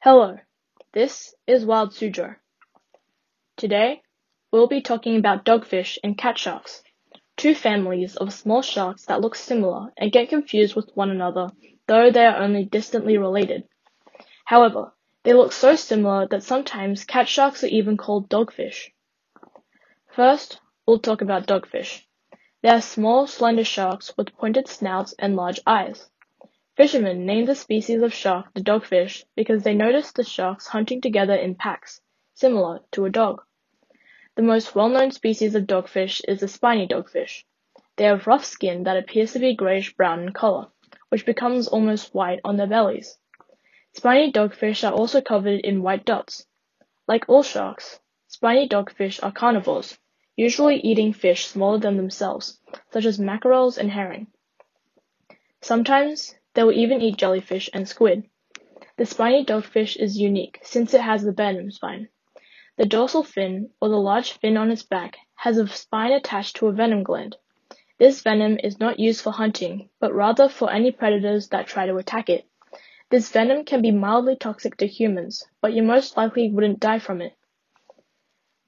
Hello, this is Wild Suzhou. Today, we'll be talking about dogfish and cat sharks, two families of small sharks that look similar and get confused with one another, though they are only distantly related. However, they look so similar that sometimes cat sharks are even called dogfish. First, we'll talk about dogfish. They are small, slender sharks with pointed snouts and large eyes. Fishermen named the species of shark the dogfish because they noticed the sharks hunting together in packs, similar to a dog. The most well-known species of dogfish is the spiny dogfish. They have rough skin that appears to be grayish-brown in color, which becomes almost white on their bellies. Spiny dogfish are also covered in white dots. Like all sharks, spiny dogfish are carnivores, usually eating fish smaller than themselves, such as mackerels and herring. Sometimes they will even eat jellyfish and squid. The spiny dogfish is unique since it has the venom spine. The dorsal fin, or the large fin on its back, has a spine attached to a venom gland. This venom is not used for hunting, but rather for any predators that try to attack it. This venom can be mildly toxic to humans, but you most likely wouldn't die from it.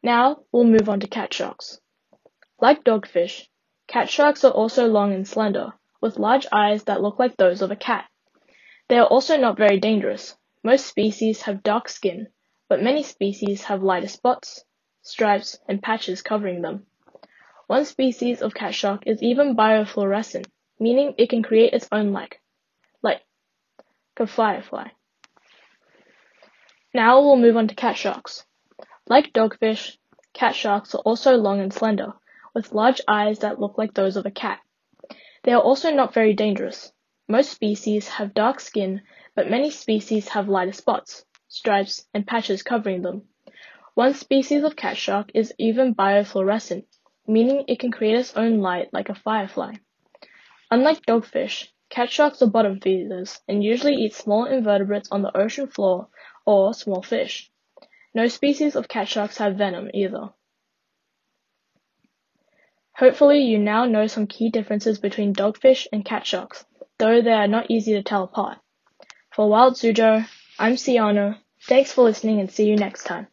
Now, we'll move on to cat sharks. Like dogfish, cat sharks are also long and slender, with large eyes that look like those of a cat. They are also not very dangerous. Most species have dark skin, but many species have lighter spots, stripes, and patches covering them. One species of cat shark is even biofluorescent, meaning it can create its own light, like a firefly. Now we'll move on to cat sharks. Like dogfish, cat sharks are also long and slender, with large eyes that look like those of a cat. They are also not very dangerous. Most species have dark skin, but many species have lighter spots, stripes, and patches covering them. One species of cat shark is even biofluorescent, meaning it can create its own light like a firefly. Unlike dogfish, cat sharks are bottom feeders and usually eat small invertebrates on the ocean floor or small fish. No species of cat sharks have venom either. Hopefully you now know some key differences between dogfish and cat sharks, though they are not easy to tell apart. For Wild Suzhou, I'm Siana. Thanks for listening and see you next time.